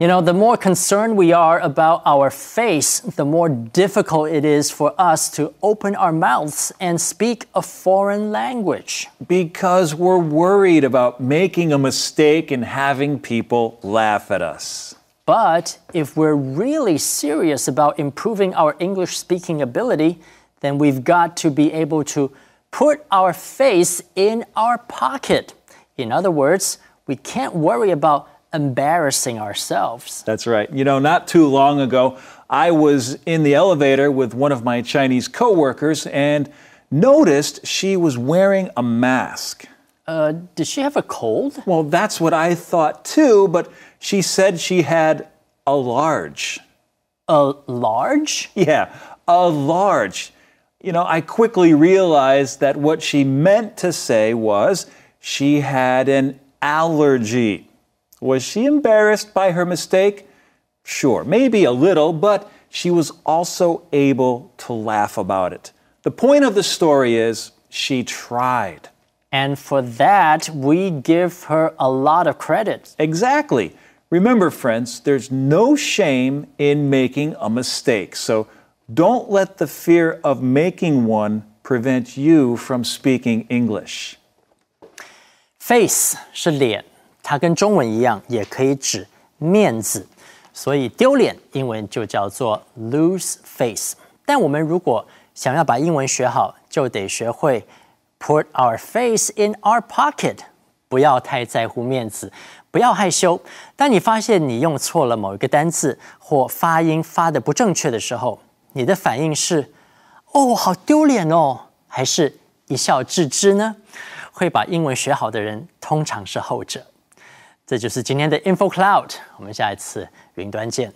You know, the more concerned we are about our face, the more difficult it is for us to open our mouths and speak a foreign language. Because we're worried about making a mistake and having people laugh at us. But if we're really serious about improving our English speaking ability, then we've got to be able to put our face in our pocket. In other words, we can't worry about embarrassing ourselves. That's right. You know, not too long ago, I was in the elevator with one of my Chinese coworkers and noticed she was wearing a mask. Uh, did she have a cold? Well, that's what I thought too, but she said she had a large. A large? Yeah, a large. You know, I quickly realized that what she meant to say was she had an allergy. Was she embarrassed by her mistake? Sure, maybe a little, but she was also able to laugh about it. The point of the story is she tried. And for that, we give her a lot of credit. Exactly. Remember, friends, there's no shame in making a mistake. So don't let the fear of making one prevent you from speaking English. Face 是脸。它跟中文一样，也可以指面子，所以丢脸英文就叫做 lose face。但我们如果想要把英文学好，就得学会 put our face in our pocket，不要太在乎面子，不要害羞。当你发现你用错了某一个单字或发音发的不正确的时候，你的反应是哦，好丢脸哦，还是一笑置之呢？会把英文学好的人，通常是后者。这就是今天的 Info Cloud，我们下一次云端见。